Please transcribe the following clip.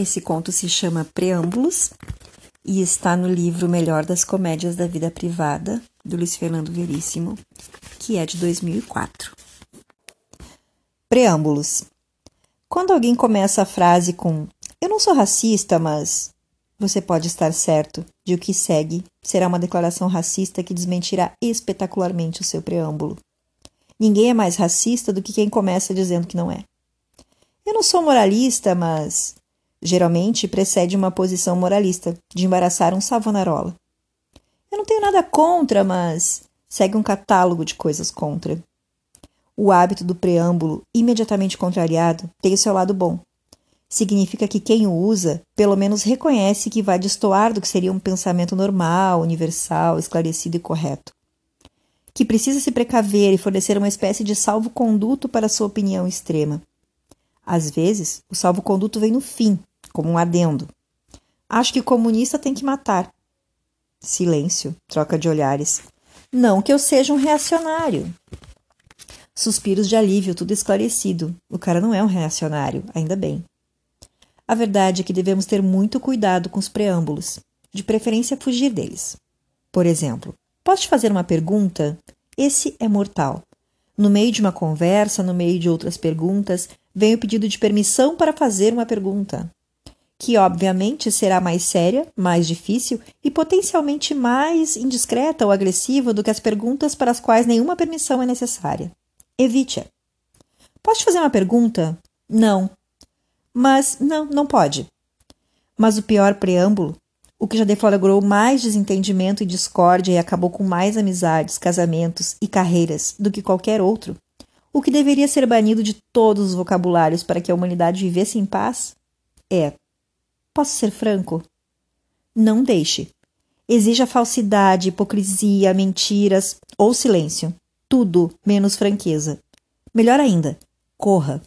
Esse conto se chama Preâmbulos e está no livro Melhor das Comédias da Vida Privada, do Luiz Fernando Veríssimo, que é de 2004. Preâmbulos. Quando alguém começa a frase com Eu não sou racista, mas. Você pode estar certo de o que segue será uma declaração racista que desmentirá espetacularmente o seu preâmbulo. Ninguém é mais racista do que quem começa dizendo que não é. Eu não sou moralista, mas geralmente precede uma posição moralista, de embaraçar um Savonarola. Eu não tenho nada contra, mas segue um catálogo de coisas contra. O hábito do preâmbulo, imediatamente contrariado, tem o seu lado bom. Significa que quem o usa, pelo menos reconhece que vai destoar do que seria um pensamento normal, universal, esclarecido e correto. Que precisa se precaver e fornecer uma espécie de salvo-conduto para sua opinião extrema. Às vezes, o salvo-conduto vem no fim, como um adendo. Acho que comunista tem que matar. Silêncio, troca de olhares. Não que eu seja um reacionário. Suspiros de alívio, tudo esclarecido. O cara não é um reacionário, ainda bem. A verdade é que devemos ter muito cuidado com os preâmbulos, de preferência fugir deles. Por exemplo, posso te fazer uma pergunta? Esse é mortal. No meio de uma conversa, no meio de outras perguntas, vem o pedido de permissão para fazer uma pergunta que obviamente será mais séria, mais difícil e potencialmente mais indiscreta ou agressiva do que as perguntas para as quais nenhuma permissão é necessária. Evite-a. Posso fazer uma pergunta? Não. Mas não, não pode. Mas o pior preâmbulo, o que já deflagrou mais desentendimento e discórdia e acabou com mais amizades, casamentos e carreiras do que qualquer outro, o que deveria ser banido de todos os vocabulários para que a humanidade vivesse em paz, é Posso ser franco? Não deixe. Exija falsidade, hipocrisia, mentiras ou silêncio. Tudo menos franqueza. Melhor ainda, corra.